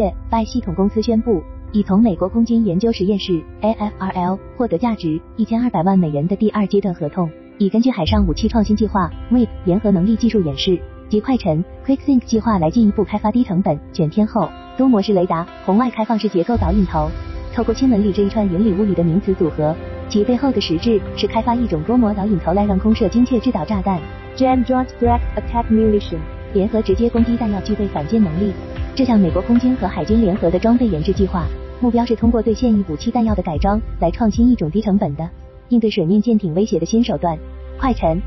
月，拜系统公司宣布，已从美国空军研究实验室 AFRL 获得价值一千二百万美元的第二阶段合同，已根据海上武器创新计划 WIP 联合能力技术演示及快沉 QuickSync 计划来进一步开发低成本、全天候多模式雷达红外开放式结构导引头。透过新闻里这一串云里雾里的名词组合，其背后的实质是开发一种多模导引头来让空射精确制导炸弹。Jam Joint Direct Attack Munition 联合直接攻击弹药具备反舰能力。这项美国空军和海军联合的装备研制计划，目标是通过对现役武器弹药的改装，来创新一种低成本的应对水面舰艇威胁的新手段。快沉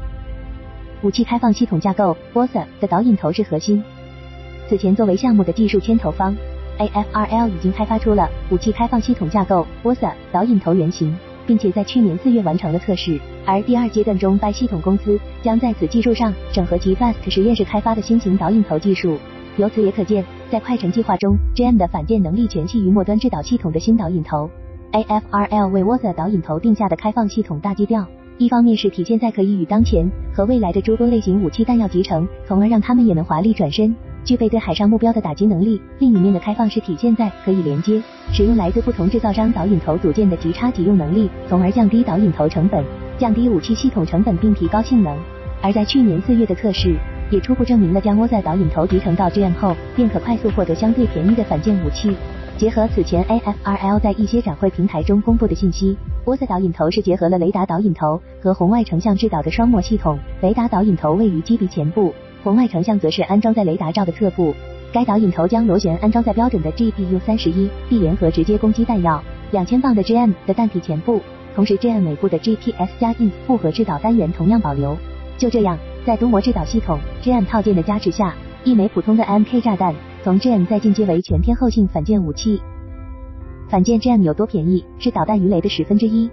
武器开放系统架构 WOSA 的导引头是核心。此前作为项目的技术牵头方，AFRL 已经开发出了武器开放系统架构 WOSA 导引头原型，并且在去年四月完成了测试。而第二阶段中，，BY 系统公司将在此技术上整合其 FAST 实验室开发的新型导引头技术。由此也可见，在快尘计划中，GM 的反舰能力全系于末端制导系统的新导引头，AFRL 为 WASA 导引头定下的开放系统大基调。一方面是体现在可以与当前和未来的诸多类型武器弹药集成，从而让它们也能华丽转身，具备对海上目标的打击能力；另一面的开放是体现在可以连接使用来自不同制造商导引头组件的即插即用能力，从而降低导引头成本，降低武器系统成本并提高性能。而在去年四月的测试。也初步证明了将窝在导引头集成到 GM 后，便可快速获得相对便宜的反舰武器。结合此前 AFRL 在一些展会平台中公布的信息，窝在导引头是结合了雷达导引头和红外成像制导的双模系统。雷达导引头位于机鼻前部，红外成像则是安装在雷达罩的侧部。该导引头将螺旋安装在标准的 GBU 三十一 B 联合直接攻击弹药两千磅的 GM 的弹体前部，同时 GM 尾部的 GPS 加 IN 复合制导单元同样保留。就这样。在多模制导系统 GM 套件的加持下，一枚普通的 MK 炸弹从 GM 再进阶为全天候性反舰武器。反舰 GM 有多便宜？是导弹鱼雷的十分之一。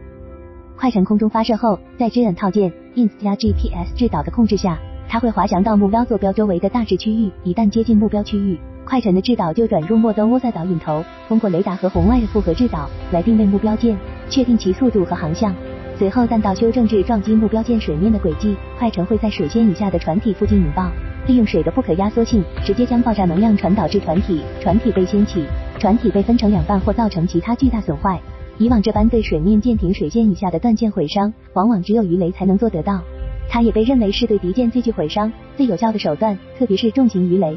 快程空中发射后，在 GM 套件 INS 加 GPS 制导的控制下，它会滑翔到目标坐标周围的大致区域。一旦接近目标区域，快程的制导就转入末端涡塞导引头，通过雷达和红外的复合制导来定位目标舰，确定其速度和航向。随后，弹道修正至撞击目标舰水面的轨迹，快沉会在水线以下的船体附近引爆，利用水的不可压缩性，直接将爆炸能量传导至船体，船体被掀起，船体被分成两半或造成其他巨大损坏。以往这般对水面舰艇水线以下的断舰毁伤，往往只有鱼雷才能做得到。它也被认为是对敌舰最具毁伤、最有效的手段，特别是重型鱼雷。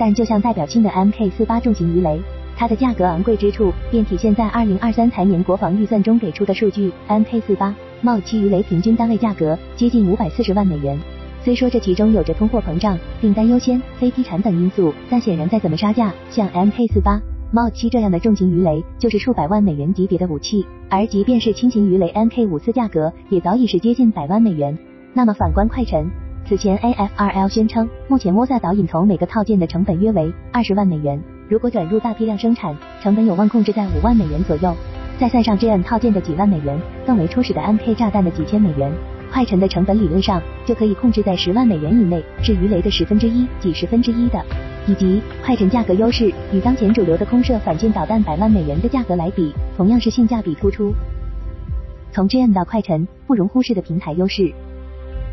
但就像代表性的 Mk 四八重型鱼雷，它的价格昂贵之处便体现在二零二三财年国防预算中给出的数据：Mk 四八。M7 鱼雷平均单位价格接近五百四十万美元。虽说这其中有着通货膨胀、订单优先、非批产等因素，但显然再怎么杀价，像 Mk48、M7 这样的重型鱼雷就是数百万美元级别的武器。而即便是轻型鱼雷 Mk54，价格也早已是接近百万美元。那么反观快沉，此前 AFRL 宣称，目前莫萨导引头每个套件的成本约为二十万美元，如果转入大批量生产，成本有望控制在五万美元左右。再算上 GM 套件的几万美元，更为初始的 MK 炸弹的几千美元，快沉的成本理论上就可以控制在十万美元以内，是鱼雷的十分之一、几十分之一的。以及快沉价格优势与当前主流的空射反舰导弹百万美元的价格来比，同样是性价比突出。从 GM 到快沉，不容忽视的平台优势。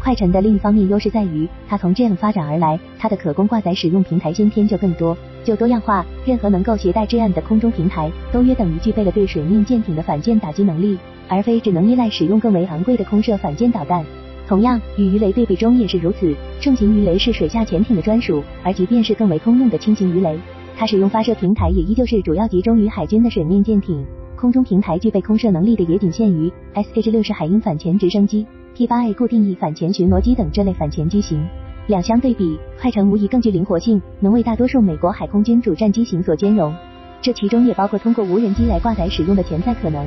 快沉的另一方面优势在于，它从 GM 发展而来，它的可供挂载使用平台先天就更多。就多样化，任何能够携带 GM 的空中平台，都约等于具备了对水面舰艇的反舰打击能力，而非只能依赖使用更为昂贵的空射反舰导弹。同样，与鱼雷对比中也是如此，重型鱼雷是水下潜艇的专属，而即便是更为通用的轻型鱼雷，它使用发射平台也依旧是主要集中于海军的水面舰艇。空中平台具备空射能力的也仅限于 SH 六式海鹰反潜直升机。P8A 固定翼反潜巡逻机等这类反潜机型，两相对比，快程无疑更具灵活性，能为大多数美国海空军主战机型所兼容。这其中也包括通过无人机来挂载使用的潜在可能。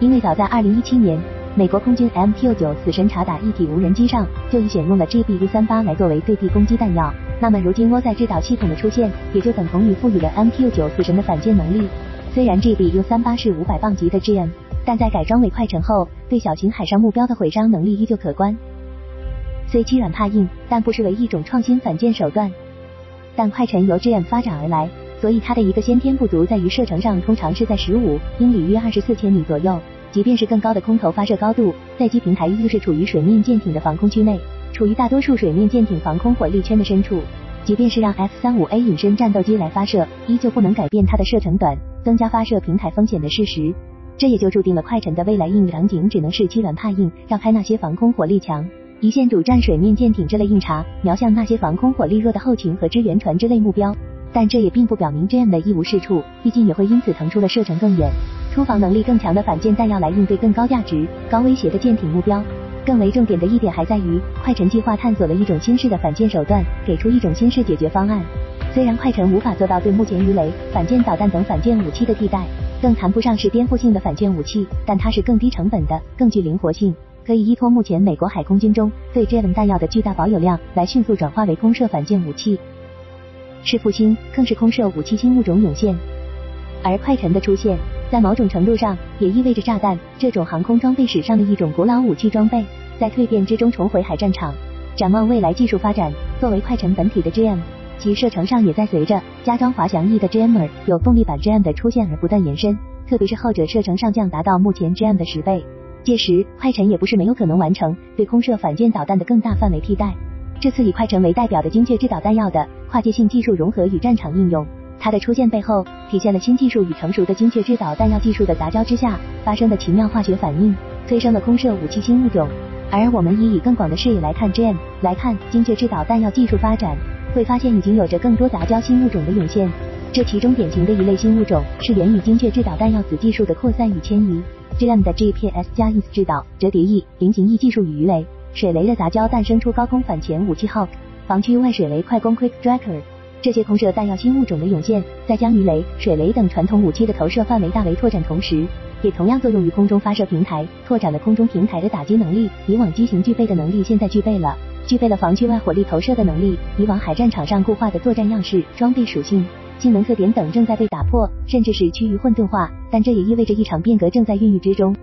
因为早在2017年，美国空军 MQ9 死神察打一体无人机上就已选用了 GBU38 来作为对地攻击弹药。那么如今窝在制导系统的出现，也就等同于赋予了 MQ9 死神的反舰能力。虽然 GBU38 是500磅级的 GM。但在改装为快程后，对小型海上目标的毁伤能力依旧可观。虽欺软怕硬，但不失为一种创新反舰手段。但快沉由 GM 发展而来，所以它的一个先天不足在于射程上通常是在十五英里约二十四千米左右。即便是更高的空投发射高度，载机平台依旧是处于水面舰艇的防空区内，处于大多数水面舰艇防空火力圈的深处。即便是让 F 三五 A 隐身战斗机来发射，依旧不能改变它的射程短，增加发射平台风险的事实。这也就注定了快沉的未来应用场景只能是欺软怕硬，让开那些防空火力强、一线主战水面舰艇这类硬茬，瞄向那些防空火力弱的后勤和支援船之类目标。但这也并不表明这样的一无是处，毕竟也会因此腾出了射程更远、突防能力更强的反舰弹药来应对更高价值、高威胁的舰艇目标。更为重点的一点还在于，快沉计划探索了一种新式的反舰手段，给出一种新式解决方案。虽然快沉无法做到对目前鱼雷、反舰导弹等反舰武器的替代，更谈不上是颠覆性的反舰武器，但它是更低成本的、更具灵活性，可以依托目前美国海空军中对 Javelin 弹药的巨大保有量，来迅速转化为空射反舰武器。是复兴，更是空射武器新物种涌现。而快船的出现，在某种程度上也意味着炸弹这种航空装备史上的一种古老武器装备，在蜕变之中重回海战场。展望未来技术发展，作为快沉本体的 GM，其射程上也在随着加装滑翔翼的 Jammer 有动力版 GM 的出现而不断延伸，特别是后者射程上降达到目前 GM 的十倍。届时，快沉也不是没有可能完成对空射反舰导弹的更大范围替代。这次以快沉为代表的精确制导弹药的跨界性技术融合与战场应用，它的出现背后体现了新技术与成熟的精确制导弹药技术的杂交之下发生的奇妙化学反应，催生了空射武器新物种。而我们以以更广的视野来看 GM，来看精确制导弹药技术发展，会发现已经有着更多杂交新物种的涌现。这其中典型的一类新物种是源于精确制导弹药子技术的扩散与迁移。GM 的 GPS 加 INS 制导、折叠翼、菱形翼技术与鱼雷。水雷的杂交诞生出高空反潜武器 Hawk、防区外水雷快攻 Quick Striker，这些空射弹药新物种的涌现，在将鱼雷、水雷等传统武器的投射范围大为拓展同时，也同样作用于空中发射平台，拓展了空中平台的打击能力。以往机型具备的能力，现在具备了，具备了防区外火力投射的能力。以往海战场上固化的作战样式、装备属性、技能特点等正在被打破，甚至是趋于混沌化。但这也意味着一场变革正在孕育之中。